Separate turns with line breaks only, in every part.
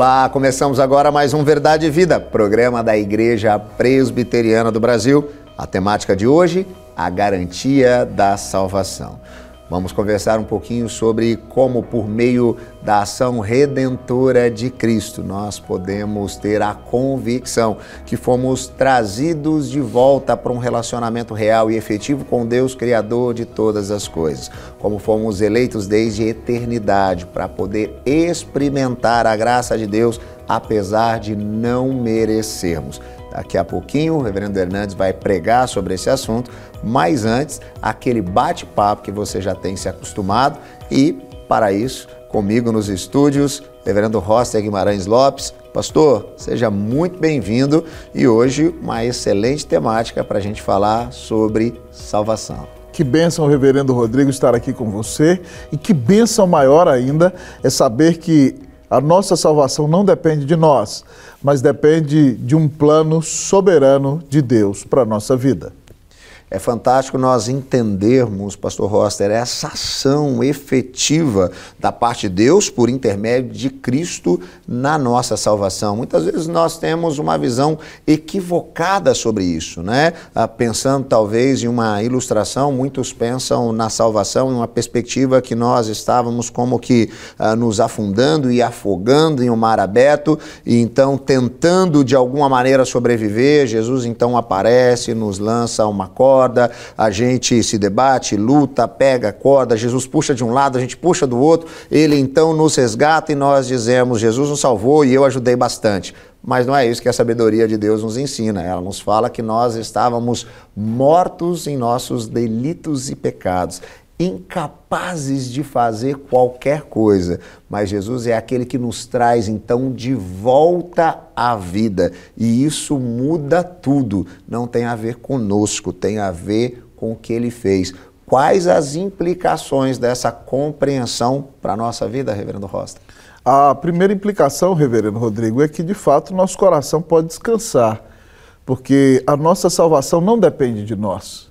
Olá, começamos agora mais um Verdade e Vida, programa da Igreja Presbiteriana do Brasil. A temática de hoje, a garantia da salvação. Vamos conversar um pouquinho sobre como, por meio da ação redentora de Cristo, nós podemos ter a convicção que fomos trazidos de volta para um relacionamento real e efetivo com Deus, Criador de todas as coisas. Como fomos eleitos desde a eternidade para poder experimentar a graça de Deus, apesar de não merecermos. Daqui a pouquinho o reverendo Hernandes vai pregar sobre esse assunto, mas antes, aquele bate-papo que você já tem se acostumado e, para isso, comigo nos estúdios, reverendo Roster Guimarães Lopes. Pastor, seja muito bem-vindo e hoje uma excelente temática para a gente falar sobre salvação.
Que bênção, reverendo Rodrigo, estar aqui com você e que bênção maior ainda é saber que a nossa salvação não depende de nós, mas depende de um plano soberano de Deus para a nossa vida.
É fantástico nós entendermos, Pastor Roster, essa ação efetiva da parte de Deus por intermédio de Cristo na nossa salvação. Muitas vezes nós temos uma visão equivocada sobre isso, né? Ah, pensando talvez em uma ilustração, muitos pensam na salvação em uma perspectiva que nós estávamos como que ah, nos afundando e afogando em um mar aberto e então tentando de alguma maneira sobreviver. Jesus então aparece, nos lança uma corda corda, a gente se debate, luta, pega a corda, Jesus puxa de um lado, a gente puxa do outro, ele então nos resgata e nós dizemos: Jesus nos salvou e eu ajudei bastante. Mas não é isso que a sabedoria de Deus nos ensina. Ela nos fala que nós estávamos mortos em nossos delitos e pecados incapazes de fazer qualquer coisa, mas Jesus é aquele que nos traz então de volta à vida, e isso muda tudo. Não tem a ver conosco, tem a ver com o que ele fez. Quais as implicações dessa compreensão para a nossa vida, Reverendo Rosta?
A primeira implicação, Reverendo Rodrigo, é que de fato nosso coração pode descansar, porque a nossa salvação não depende de nós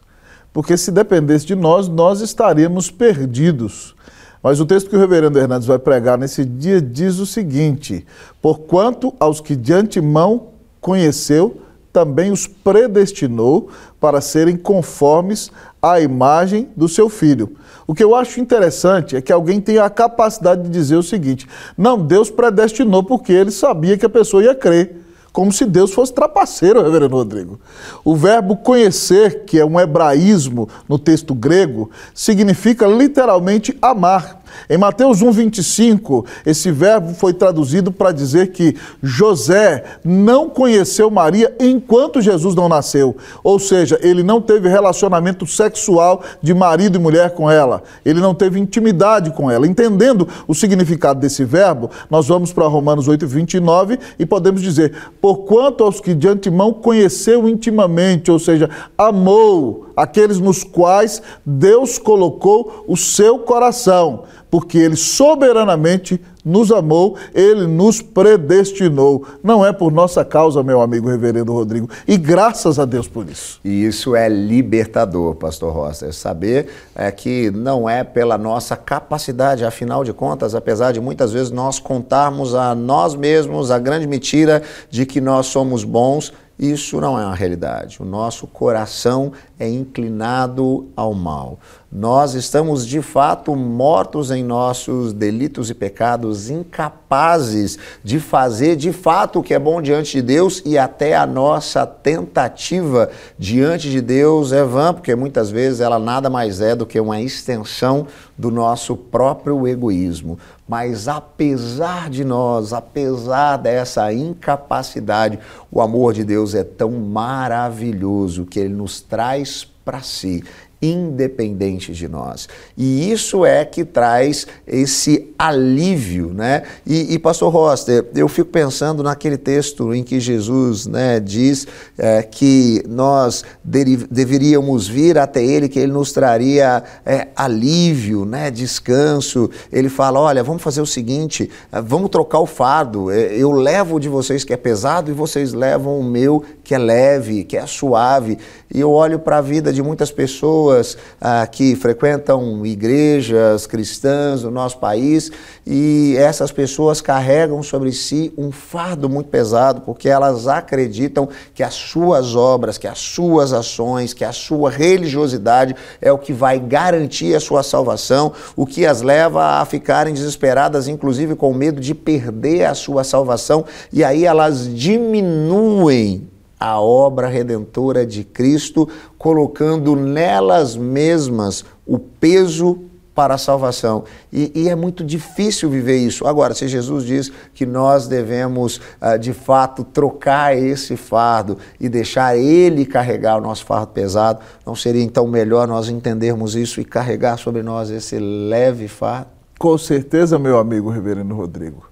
porque se dependesse de nós, nós estaríamos perdidos. Mas o texto que o reverendo Hernandes vai pregar nesse dia diz o seguinte: Porquanto aos que de antemão conheceu, também os predestinou para serem conformes à imagem do seu filho. O que eu acho interessante é que alguém tenha a capacidade de dizer o seguinte: não, Deus predestinou porque ele sabia que a pessoa ia crer como se Deus fosse trapaceiro, reverendo Rodrigo. O verbo conhecer, que é um hebraísmo no texto grego, significa literalmente amar. Em Mateus 1,25, esse verbo foi traduzido para dizer que José não conheceu Maria enquanto Jesus não nasceu. Ou seja, ele não teve relacionamento sexual de marido e mulher com ela. Ele não teve intimidade com ela. Entendendo o significado desse verbo, nós vamos para Romanos 8,29 e podemos dizer: Porquanto aos que de antemão conheceu intimamente, ou seja, amou aqueles nos quais Deus colocou o seu coração porque Ele soberanamente nos amou, Ele nos predestinou. Não é por nossa causa, meu amigo reverendo Rodrigo, e graças a Deus por isso.
E isso é libertador, pastor Rosa, é saber é, que não é pela nossa capacidade, afinal de contas, apesar de muitas vezes nós contarmos a nós mesmos a grande mentira de que nós somos bons, isso não é uma realidade. O nosso coração é inclinado ao mal. Nós estamos de fato mortos em nossos delitos e pecados, incapazes de fazer de fato o que é bom diante de Deus e até a nossa tentativa diante de Deus é vã, porque muitas vezes ela nada mais é do que uma extensão do nosso próprio egoísmo. Mas apesar de nós, apesar dessa incapacidade, o amor de Deus é tão maravilhoso que ele nos traz para si independentes de nós. E isso é que traz esse alívio, né? E, e pastor Roster, eu fico pensando naquele texto em que Jesus né, diz é, que nós deveríamos vir até Ele, que Ele nos traria é, alívio, né, descanso. Ele fala, olha, vamos fazer o seguinte, é, vamos trocar o fardo, é, eu levo o de vocês que é pesado e vocês levam o meu que é leve, que é suave. E eu olho para a vida de muitas pessoas pessoas ah, que frequentam igrejas cristãs no nosso país e essas pessoas carregam sobre si um fardo muito pesado porque elas acreditam que as suas obras, que as suas ações, que a sua religiosidade é o que vai garantir a sua salvação, o que as leva a ficarem desesperadas, inclusive com medo de perder a sua salvação, e aí elas diminuem a obra redentora de Cristo, colocando nelas mesmas o peso para a salvação. E, e, é muito difícil viver isso. Agora, se Jesus diz que nós devemos, ah, de fato, trocar esse fardo e deixar Ele carregar o nosso fardo pesado, não seria então melhor nós entendermos isso e carregar sobre nós esse leve fardo?
Com certeza, meu amigo Reverendo Rodrigo.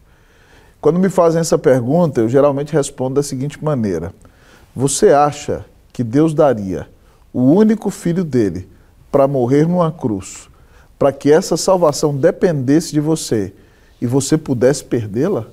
Quando me fazem essa pergunta, eu geralmente respondo da seguinte maneira: Você acha que Deus daria o único filho dele para morrer numa cruz? para que essa salvação dependesse de você e você pudesse perdê-la?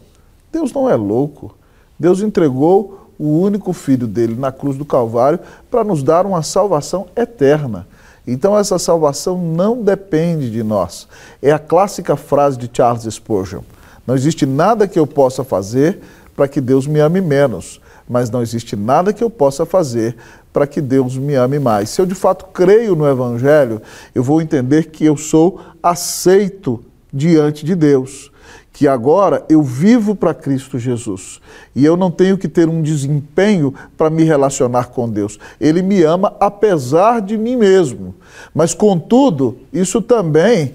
Deus não é louco. Deus entregou o único filho dele na cruz do Calvário para nos dar uma salvação eterna. Então essa salvação não depende de nós. É a clássica frase de Charles Spurgeon: Não existe nada que eu possa fazer para que Deus me ame menos, mas não existe nada que eu possa fazer para que Deus me ame mais. Se eu de fato creio no Evangelho, eu vou entender que eu sou aceito diante de Deus. Que agora eu vivo para Cristo Jesus e eu não tenho que ter um desempenho para me relacionar com Deus. Ele me ama apesar de mim mesmo. Mas, contudo, isso também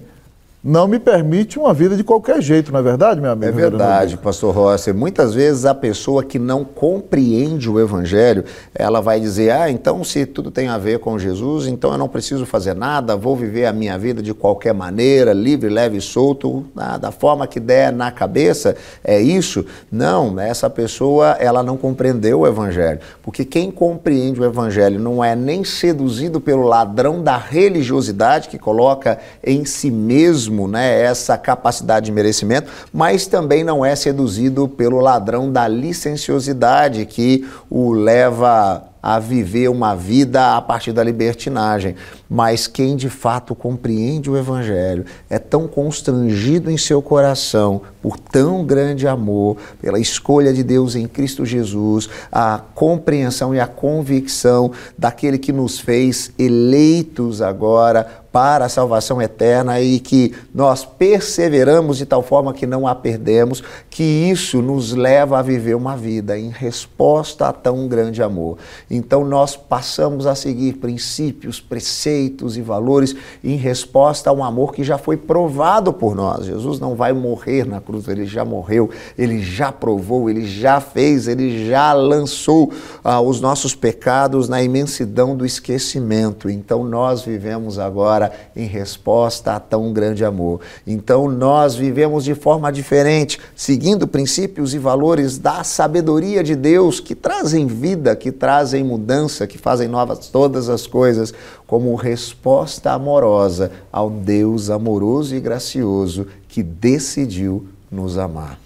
não me permite uma vida de qualquer jeito, não é verdade, meu amigo?
É verdade, pastor Rossi. Muitas vezes a pessoa que não compreende o evangelho, ela vai dizer: "Ah, então se tudo tem a ver com Jesus, então eu não preciso fazer nada, vou viver a minha vida de qualquer maneira, livre, leve e solto, da forma que der na cabeça". É isso? Não, essa pessoa, ela não compreendeu o evangelho, porque quem compreende o evangelho não é nem seduzido pelo ladrão da religiosidade que coloca em si mesmo mesmo né, essa capacidade de merecimento, mas também não é seduzido pelo ladrão da licenciosidade que o leva a viver uma vida a partir da libertinagem. Mas quem de fato compreende o Evangelho é tão constrangido em seu coração por tão grande amor, pela escolha de Deus em Cristo Jesus, a compreensão e a convicção daquele que nos fez eleitos agora para a salvação eterna e que nós perseveramos de tal forma que não a perdemos, que isso nos leva a viver uma vida em resposta a tão grande amor. Então nós passamos a seguir princípios, preceitos e valores em resposta a um amor que já foi provado por nós. Jesus não vai morrer na cruz, ele já morreu, ele já provou, ele já fez, ele já lançou ah, os nossos pecados na imensidão do esquecimento. Então nós vivemos agora agora em resposta a tão grande amor. Então nós vivemos de forma diferente, seguindo princípios e valores da sabedoria de Deus que trazem vida, que trazem mudança, que fazem novas todas as coisas, como resposta amorosa ao Deus amoroso e gracioso que decidiu nos amar.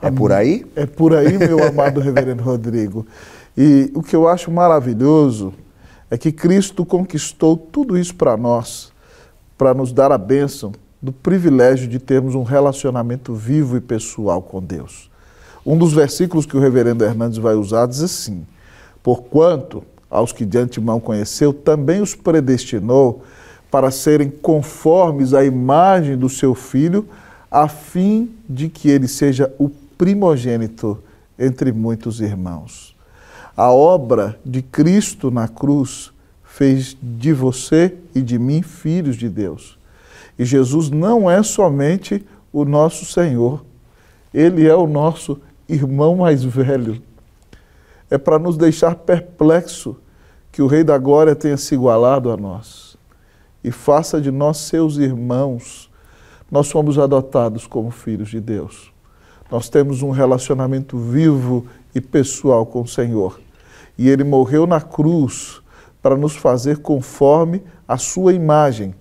É, é por aí?
É por aí, meu amado reverendo Rodrigo. E o que eu acho maravilhoso é que Cristo conquistou tudo isso para nós, para nos dar a bênção do privilégio de termos um relacionamento vivo e pessoal com Deus. Um dos versículos que o reverendo Hernandes vai usar diz assim: Porquanto aos que de antemão conheceu, também os predestinou para serem conformes à imagem do seu filho, a fim de que ele seja o primogênito entre muitos irmãos. A obra de Cristo na cruz fez de você e de mim filhos de Deus. E Jesus não é somente o nosso Senhor, ele é o nosso irmão mais velho. É para nos deixar perplexo que o Rei da Glória tenha se igualado a nós e faça de nós seus irmãos. Nós somos adotados como filhos de Deus. Nós temos um relacionamento vivo e pessoal com o Senhor e ele morreu na cruz para nos fazer conforme a sua imagem.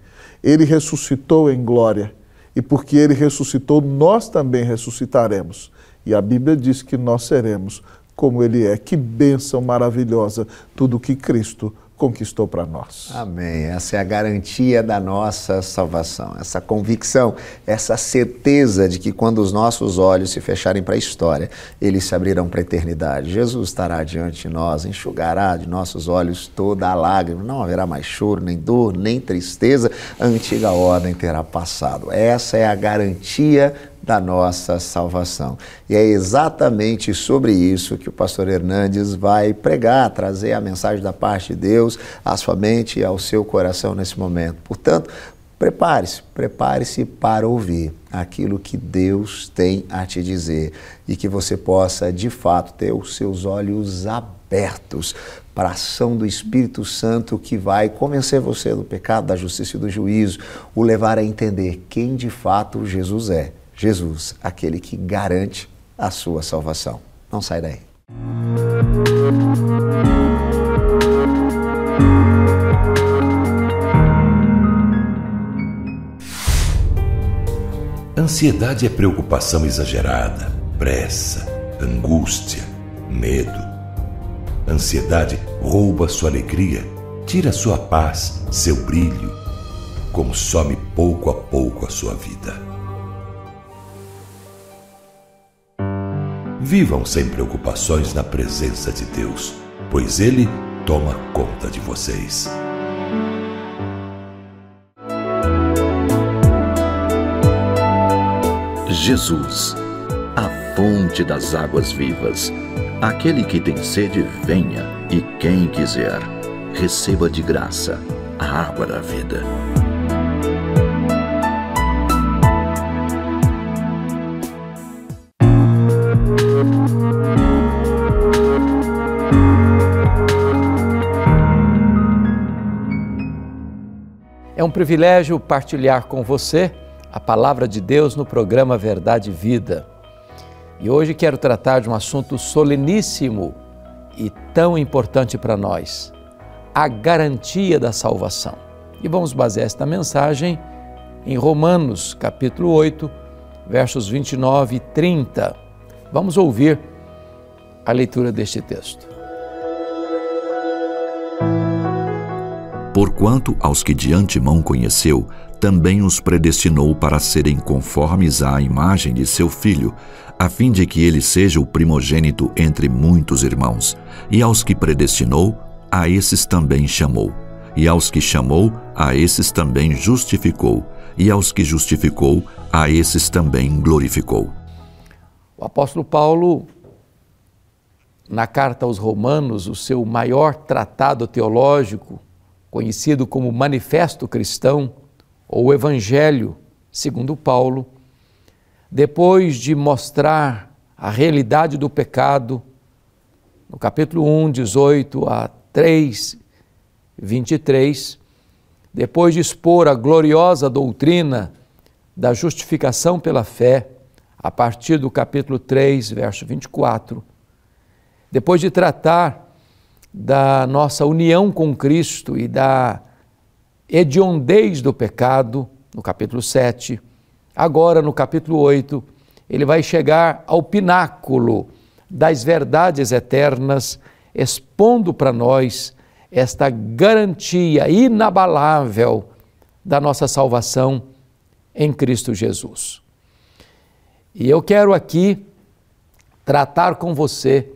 Ele ressuscitou em glória e porque ele ressuscitou, nós também ressuscitaremos. E a Bíblia diz que nós seremos como ele é. Que bênção maravilhosa tudo que Cristo conquistou para nós.
Amém. Essa é a garantia da nossa salvação, essa convicção, essa certeza de que quando os nossos olhos se fecharem para a história, eles se abrirão para a eternidade. Jesus estará diante de nós, enxugará de nossos olhos toda a lágrima, não haverá mais choro, nem dor, nem tristeza, a antiga ordem terá passado. Essa é a garantia da nossa salvação. E é exatamente sobre isso que o pastor Hernandes vai pregar, trazer a mensagem da parte de Deus à sua mente e ao seu coração nesse momento. Portanto, prepare-se, prepare-se para ouvir aquilo que Deus tem a te dizer e que você possa, de fato, ter os seus olhos abertos para a ação do Espírito Santo que vai convencer você do pecado, da justiça e do juízo, o levar a entender quem de fato Jesus é Jesus, aquele que garante a sua salvação. Não sai daí.
Ansiedade é preocupação exagerada, pressa, angústia, medo. Ansiedade rouba sua alegria, tira sua paz, seu brilho, consome pouco a pouco a sua vida. Vivam sem preocupações na presença de Deus, pois Ele toma conta de vocês.
Jesus, a fonte das águas vivas. Aquele que tem sede, venha, e quem quiser, receba de graça a água da vida.
Um privilégio partilhar com você a palavra de Deus no programa Verdade e Vida. E hoje quero tratar de um assunto soleníssimo e tão importante para nós: a garantia da salvação. E vamos basear esta mensagem em Romanos, capítulo 8, versos 29 e 30. Vamos ouvir a leitura deste texto.
Porquanto aos que de antemão conheceu, também os predestinou para serem conformes à imagem de seu filho, a fim de que ele seja o primogênito entre muitos irmãos. E aos que predestinou, a esses também chamou. E aos que chamou, a esses também justificou. E aos que justificou, a esses também glorificou.
O apóstolo Paulo, na carta aos Romanos, o seu maior tratado teológico, conhecido como Manifesto Cristão ou Evangelho, segundo Paulo, depois de mostrar a realidade do pecado, no capítulo 1, 18 a 3, 23, depois de expor a gloriosa doutrina da justificação pela fé, a partir do capítulo 3, verso 24, depois de tratar da nossa união com Cristo e da hediondez do pecado, no capítulo 7. Agora, no capítulo 8, ele vai chegar ao pináculo das verdades eternas, expondo para nós esta garantia inabalável da nossa salvação em Cristo Jesus. E eu quero aqui tratar com você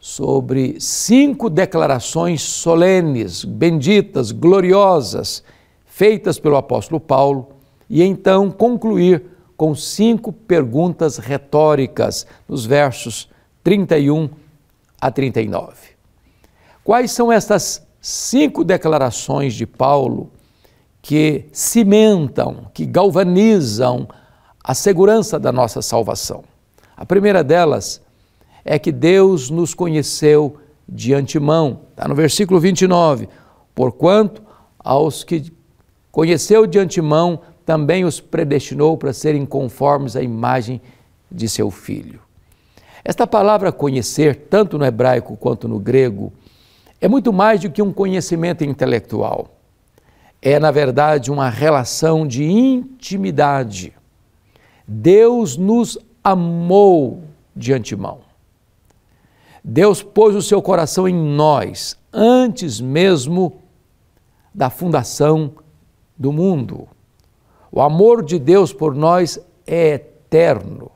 sobre cinco declarações solenes, benditas, gloriosas, feitas pelo apóstolo Paulo, e então concluir com cinco perguntas retóricas nos versos 31 a 39. Quais são estas cinco declarações de Paulo que cimentam, que galvanizam a segurança da nossa salvação? A primeira delas é que Deus nos conheceu de antemão. Está no versículo 29. Porquanto aos que conheceu de antemão, também os predestinou para serem conformes à imagem de seu filho. Esta palavra conhecer, tanto no hebraico quanto no grego, é muito mais do que um conhecimento intelectual. É, na verdade, uma relação de intimidade. Deus nos amou de antemão. Deus pôs o seu coração em nós antes mesmo da fundação do mundo. O amor de Deus por nós é eterno.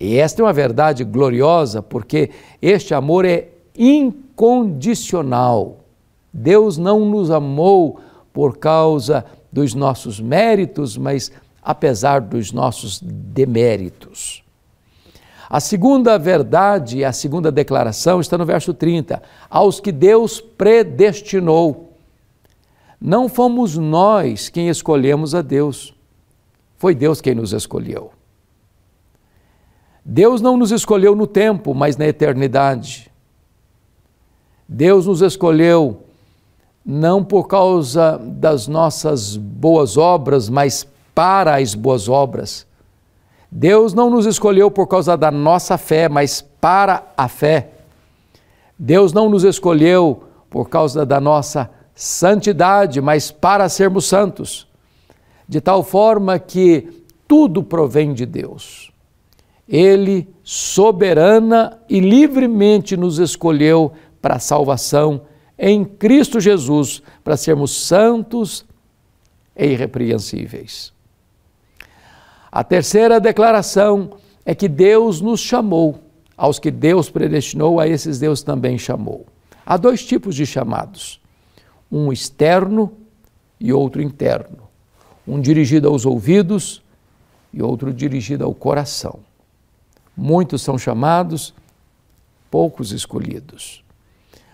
E esta é uma verdade gloriosa porque este amor é incondicional. Deus não nos amou por causa dos nossos méritos, mas apesar dos nossos deméritos. A segunda verdade, a segunda declaração está no verso 30. Aos que Deus predestinou. Não fomos nós quem escolhemos a Deus, foi Deus quem nos escolheu. Deus não nos escolheu no tempo, mas na eternidade. Deus nos escolheu não por causa das nossas boas obras, mas para as boas obras. Deus não nos escolheu por causa da nossa fé, mas para a fé. Deus não nos escolheu por causa da nossa santidade, mas para sermos santos. De tal forma que tudo provém de Deus. Ele soberana e livremente nos escolheu para a salvação em Cristo Jesus, para sermos santos e irrepreensíveis. A terceira declaração é que Deus nos chamou. Aos que Deus predestinou, a esses Deus também chamou. Há dois tipos de chamados: um externo e outro interno. Um dirigido aos ouvidos e outro dirigido ao coração. Muitos são chamados, poucos escolhidos.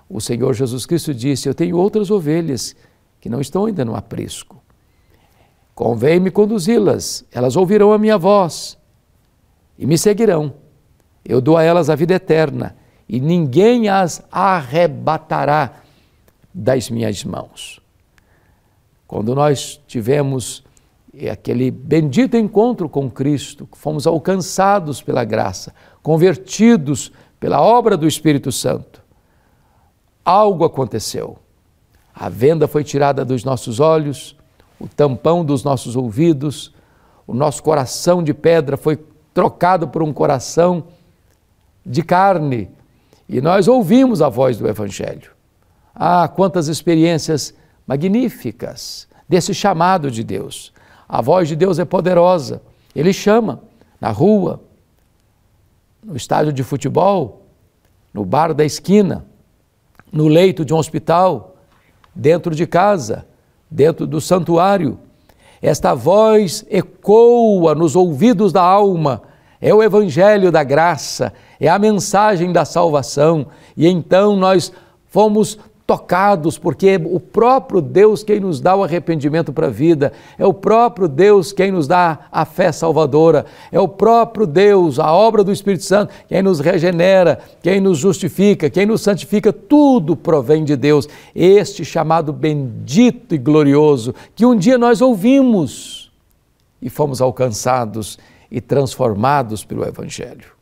O Senhor Jesus Cristo disse: Eu tenho outras ovelhas que não estão ainda no aprisco. Convém-me conduzi-las, elas ouvirão a minha voz e me seguirão. Eu dou a elas a vida eterna e ninguém as arrebatará das minhas mãos. Quando nós tivemos aquele bendito encontro com Cristo, fomos alcançados pela graça, convertidos pela obra do Espírito Santo, algo aconteceu. A venda foi tirada dos nossos olhos, o tampão dos nossos ouvidos, o nosso coração de pedra foi trocado por um coração de carne e nós ouvimos a voz do Evangelho. Ah, quantas experiências magníficas desse chamado de Deus. A voz de Deus é poderosa. Ele chama na rua, no estádio de futebol, no bar da esquina, no leito de um hospital, dentro de casa dentro do santuário. Esta voz ecoa nos ouvidos da alma, é o evangelho da graça, é a mensagem da salvação, e então nós fomos tocados, porque é o próprio Deus quem nos dá o arrependimento para a vida, é o próprio Deus quem nos dá a fé salvadora, é o próprio Deus, a obra do Espírito Santo, quem nos regenera, quem nos justifica, quem nos santifica, tudo provém de Deus. Este chamado bendito e glorioso que um dia nós ouvimos e fomos alcançados e transformados pelo Evangelho.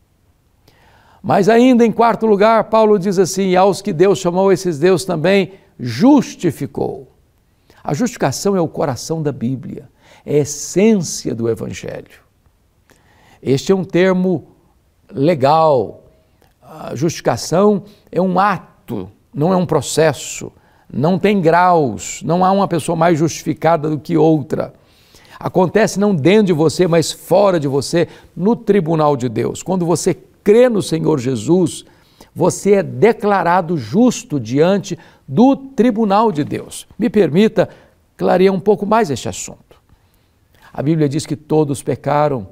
Mas ainda em quarto lugar, Paulo diz assim: aos que Deus chamou, esses Deus também justificou. A justificação é o coração da Bíblia, é a essência do Evangelho. Este é um termo legal. A justificação é um ato, não é um processo, não tem graus, não há uma pessoa mais justificada do que outra. Acontece não dentro de você, mas fora de você, no tribunal de Deus. Quando você crê no Senhor Jesus, você é declarado justo diante do tribunal de Deus. Me permita clarear um pouco mais este assunto. A Bíblia diz que todos pecaram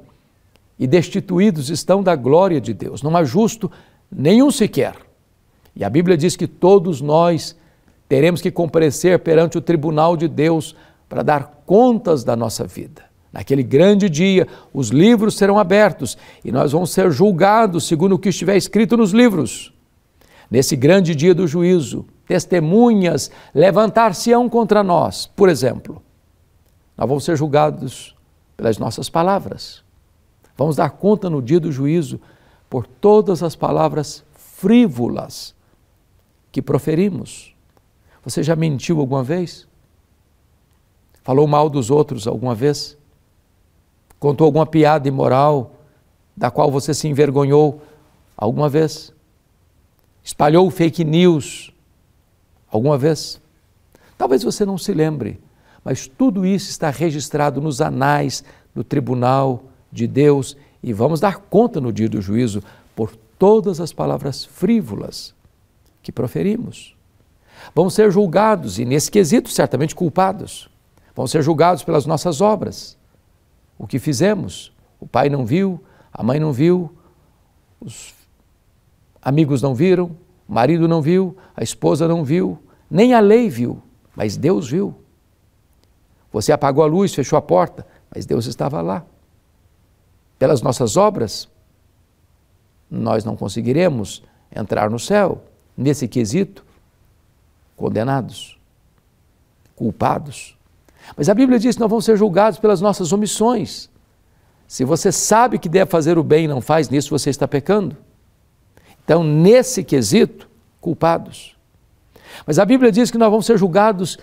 e destituídos estão da glória de Deus. Não há justo nenhum sequer. E a Bíblia diz que todos nós teremos que comparecer perante o tribunal de Deus para dar contas da nossa vida. Naquele grande dia, os livros serão abertos e nós vamos ser julgados segundo o que estiver escrito nos livros. Nesse grande dia do juízo, testemunhas levantar-se-ão contra nós. Por exemplo, nós vamos ser julgados pelas nossas palavras. Vamos dar conta no dia do juízo por todas as palavras frívolas que proferimos. Você já mentiu alguma vez? Falou mal dos outros alguma vez? Contou alguma piada imoral da qual você se envergonhou alguma vez? espalhou fake news alguma vez? Talvez você não se lembre, mas tudo isso está registrado nos anais do tribunal de Deus e vamos dar conta no dia do juízo por todas as palavras frívolas que proferimos. Vamos ser julgados e, nesse quesito, certamente culpados. Vamos ser julgados pelas nossas obras. O que fizemos? O pai não viu, a mãe não viu, os amigos não viram, o marido não viu, a esposa não viu, nem a lei viu, mas Deus viu. Você apagou a luz, fechou a porta, mas Deus estava lá. Pelas nossas obras, nós não conseguiremos entrar no céu. Nesse quesito, condenados, culpados. Mas a Bíblia diz que nós vamos ser julgados pelas nossas omissões. Se você sabe que deve fazer o bem e não faz, nisso você está pecando. Então, nesse quesito, culpados. Mas a Bíblia diz que nós vamos ser julgados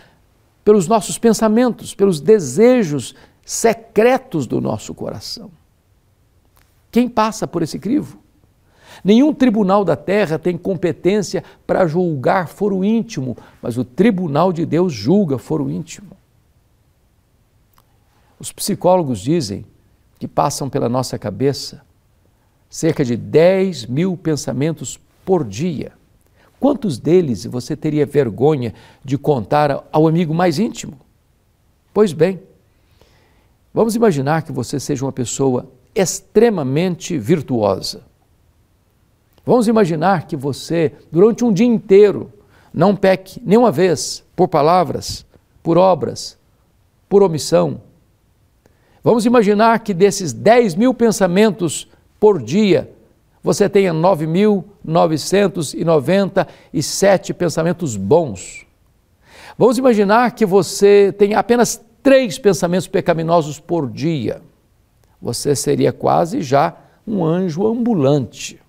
pelos nossos pensamentos, pelos desejos secretos do nosso coração. Quem passa por esse crivo? Nenhum tribunal da terra tem competência para julgar foro íntimo, mas o tribunal de Deus julga foro íntimo. Os psicólogos dizem que passam pela nossa cabeça cerca de 10 mil pensamentos por dia. Quantos deles você teria vergonha de contar ao amigo mais íntimo? Pois bem, vamos imaginar que você seja uma pessoa extremamente virtuosa. Vamos imaginar que você, durante um dia inteiro, não peque nenhuma vez por palavras, por obras, por omissão. Vamos imaginar que desses 10 mil pensamentos por dia, você tenha 9.997 pensamentos bons. Vamos imaginar que você tenha apenas três pensamentos pecaminosos por dia. Você seria quase já um anjo ambulante.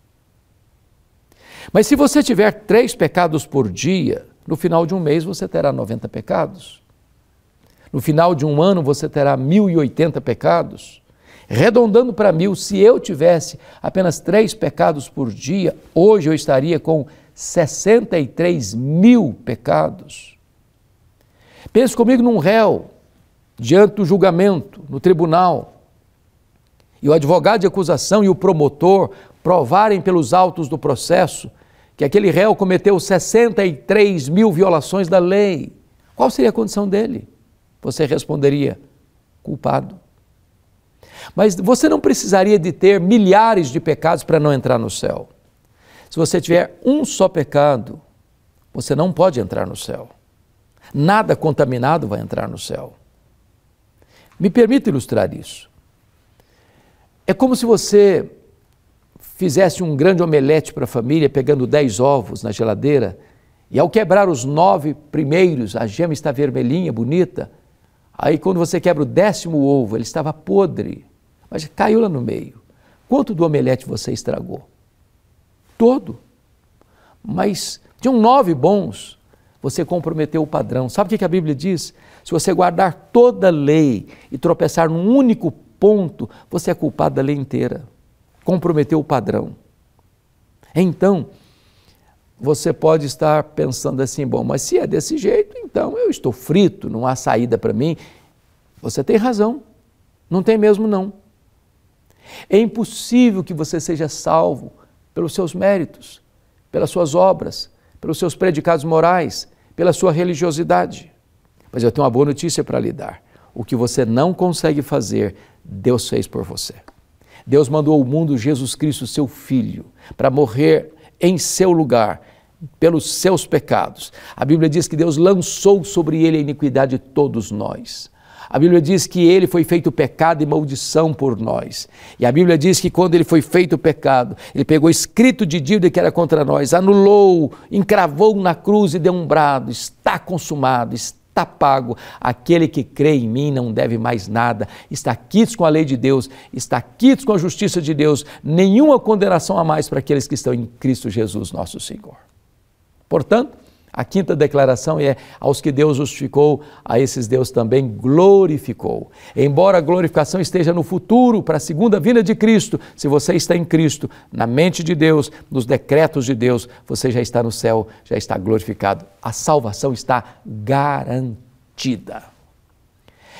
Mas se você tiver três pecados por dia, no final de um mês você terá 90 pecados. No final de um ano você terá 1080 pecados. Redondando para mil, se eu tivesse apenas três pecados por dia, hoje eu estaria com 63 mil pecados. Pense comigo num réu, diante do julgamento, no tribunal, e o advogado de acusação e o promotor provarem pelos autos do processo que aquele réu cometeu 63 mil violações da lei, qual seria a condição dele? Você responderia: culpado. Mas você não precisaria de ter milhares de pecados para não entrar no céu. Se você tiver um só pecado, você não pode entrar no céu. Nada contaminado vai entrar no céu. Me permita ilustrar isso. É como se você fizesse um grande omelete para a família, pegando dez ovos na geladeira, e ao quebrar os nove primeiros, a gema está vermelhinha, bonita. Aí, quando você quebra o décimo ovo, ele estava podre, mas caiu lá no meio. Quanto do omelete você estragou? Todo. Mas um nove bons, você comprometeu o padrão. Sabe o que a Bíblia diz? Se você guardar toda a lei e tropeçar num único ponto, você é culpado da lei inteira comprometeu o padrão. Então, você pode estar pensando assim: bom, mas se é desse jeito, então eu estou frito, não há saída para mim. Você tem razão, não tem mesmo não. É impossível que você seja salvo pelos seus méritos, pelas suas obras, pelos seus predicados morais, pela sua religiosidade. Mas eu tenho uma boa notícia para lhe dar. O que você não consegue fazer, Deus fez por você. Deus mandou ao mundo Jesus Cristo, seu Filho, para morrer em seu lugar, pelos seus pecados. A Bíblia diz que Deus lançou sobre ele a iniquidade de todos nós. A Bíblia diz que ele foi feito pecado e maldição por nós. E a Bíblia diz que quando ele foi feito pecado, ele pegou escrito de dívida que era contra nós, anulou, encravou na cruz e deu um brado: está consumado, está pago. Aquele que crê em mim não deve mais nada. Está quites com a lei de Deus, está quites com a justiça de Deus. Nenhuma condenação a mais para aqueles que estão em Cristo Jesus, nosso Senhor. Portanto, A quinta declaração é: aos que Deus justificou, a esses Deus também glorificou. Embora a glorificação esteja no futuro, para a segunda vinda de Cristo, se você está em Cristo, na mente de Deus, nos decretos de Deus, você já está no céu, já está glorificado. A salvação está garantida.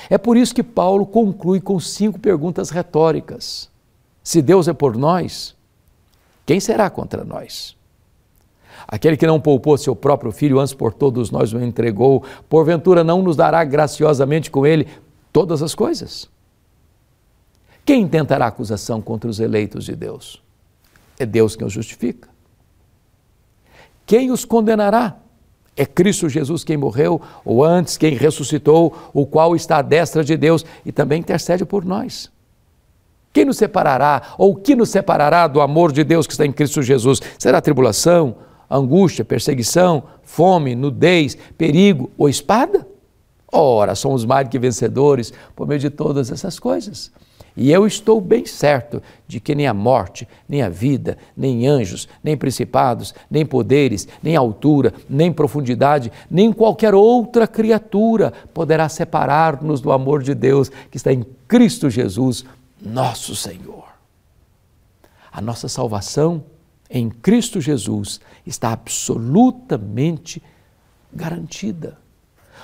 É por isso que Paulo conclui com cinco perguntas retóricas. Se Deus é por nós, quem será contra nós? Aquele que não poupou seu próprio filho, antes por todos nós o entregou, porventura não nos dará graciosamente com ele todas as coisas? Quem tentará acusação contra os eleitos de Deus? É Deus quem os justifica. Quem os condenará? É Cristo Jesus quem morreu, ou antes quem ressuscitou, o qual está à destra de Deus e também intercede por nós. Quem nos separará, ou que nos separará do amor de Deus que está em Cristo Jesus? Será tribulação, angústia, perseguição, fome, nudez, perigo ou espada? Ora, somos mais que vencedores por meio de todas essas coisas. E eu estou bem certo de que nem a morte, nem a vida, nem anjos, nem principados, nem poderes, nem altura, nem profundidade, nem qualquer outra criatura poderá separar-nos do amor de Deus que está em Cristo Jesus, nosso Senhor. A nossa salvação em Cristo Jesus está absolutamente garantida.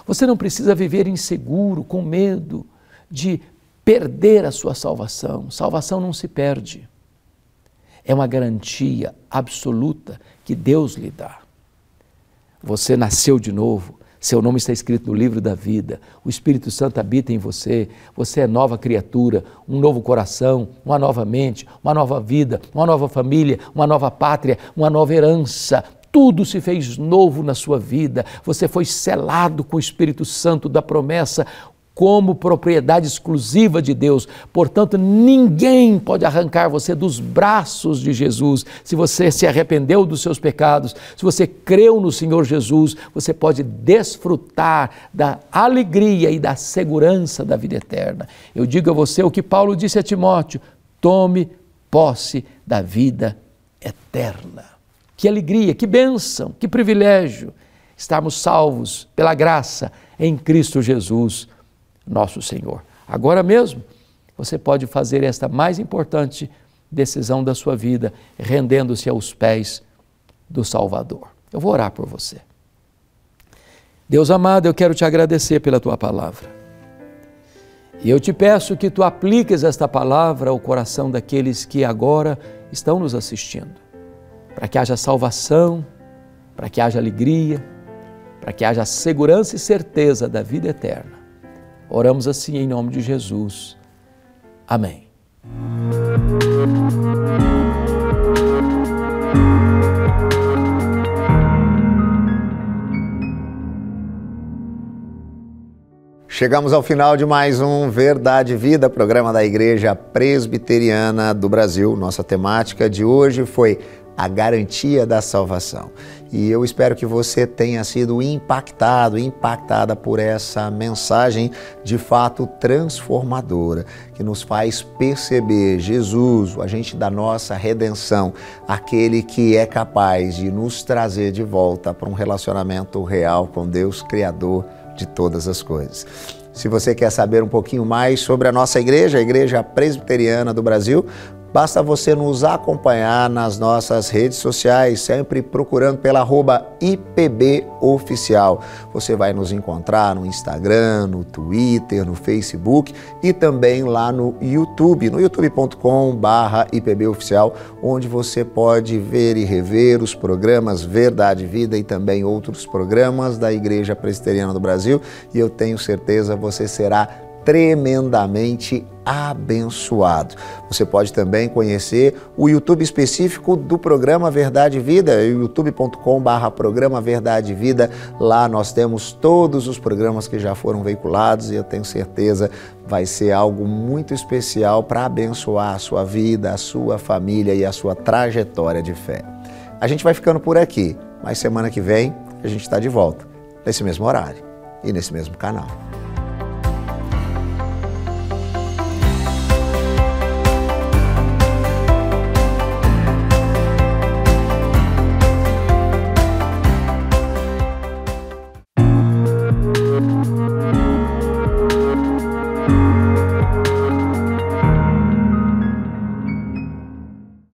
Você não precisa viver inseguro, com medo de perder a sua salvação. Salvação não se perde. É uma garantia absoluta que Deus lhe dá. Você nasceu de novo, seu nome está escrito no livro da vida. O Espírito Santo habita em você. Você é nova criatura, um novo coração, uma nova mente, uma nova vida, uma nova família, uma nova pátria, uma nova herança. Tudo se fez novo na sua vida. Você foi selado com o Espírito Santo da promessa como propriedade exclusiva de Deus. Portanto, ninguém pode arrancar você dos braços de Jesus. Se você se arrependeu dos seus pecados, se você creu no Senhor Jesus, você pode desfrutar da alegria e da segurança da vida eterna. Eu digo a você o que Paulo disse a Timóteo: tome posse da vida eterna. Que alegria, que bênção, que privilégio estarmos salvos pela graça em Cristo Jesus nosso Senhor. Agora mesmo, você pode fazer esta mais importante decisão da sua vida, rendendo-se aos pés do Salvador. Eu vou orar por você. Deus amado, eu quero te agradecer pela tua palavra. E eu te peço que tu apliques esta palavra ao coração daqueles que agora estão nos assistindo, para que haja salvação, para que haja alegria, para que haja segurança e certeza da vida eterna. Oramos assim em nome de Jesus. Amém.
Chegamos ao final de mais um Verdade e Vida, programa da Igreja Presbiteriana do Brasil. Nossa temática de hoje foi a garantia da salvação. E eu espero que você tenha sido impactado, impactada por essa mensagem de fato transformadora, que nos faz perceber Jesus, o agente da nossa redenção, aquele que é capaz de nos trazer de volta para um relacionamento real com Deus, Criador de todas as coisas. Se você quer saber um pouquinho mais sobre a nossa igreja, a Igreja Presbiteriana do Brasil, Basta você nos acompanhar nas nossas redes sociais, sempre procurando pela arroba IPBOficial. Você vai nos encontrar no Instagram, no Twitter, no Facebook e também lá no YouTube, no youtube.com IPBOficial, onde você pode ver e rever os programas Verdade e Vida e também outros programas da Igreja Presbiteriana do Brasil. E eu tenho certeza você será tremendamente abençoado. Você pode também conhecer o YouTube específico do programa Verdade Vida, youtube.com/barra programa Verdade Vida. Lá nós temos todos os programas que já foram veiculados e eu tenho certeza vai ser algo muito especial para abençoar a sua vida, a sua família e a sua trajetória de fé. A gente vai ficando por aqui, mas semana que vem a gente está de volta, nesse mesmo horário e nesse mesmo canal.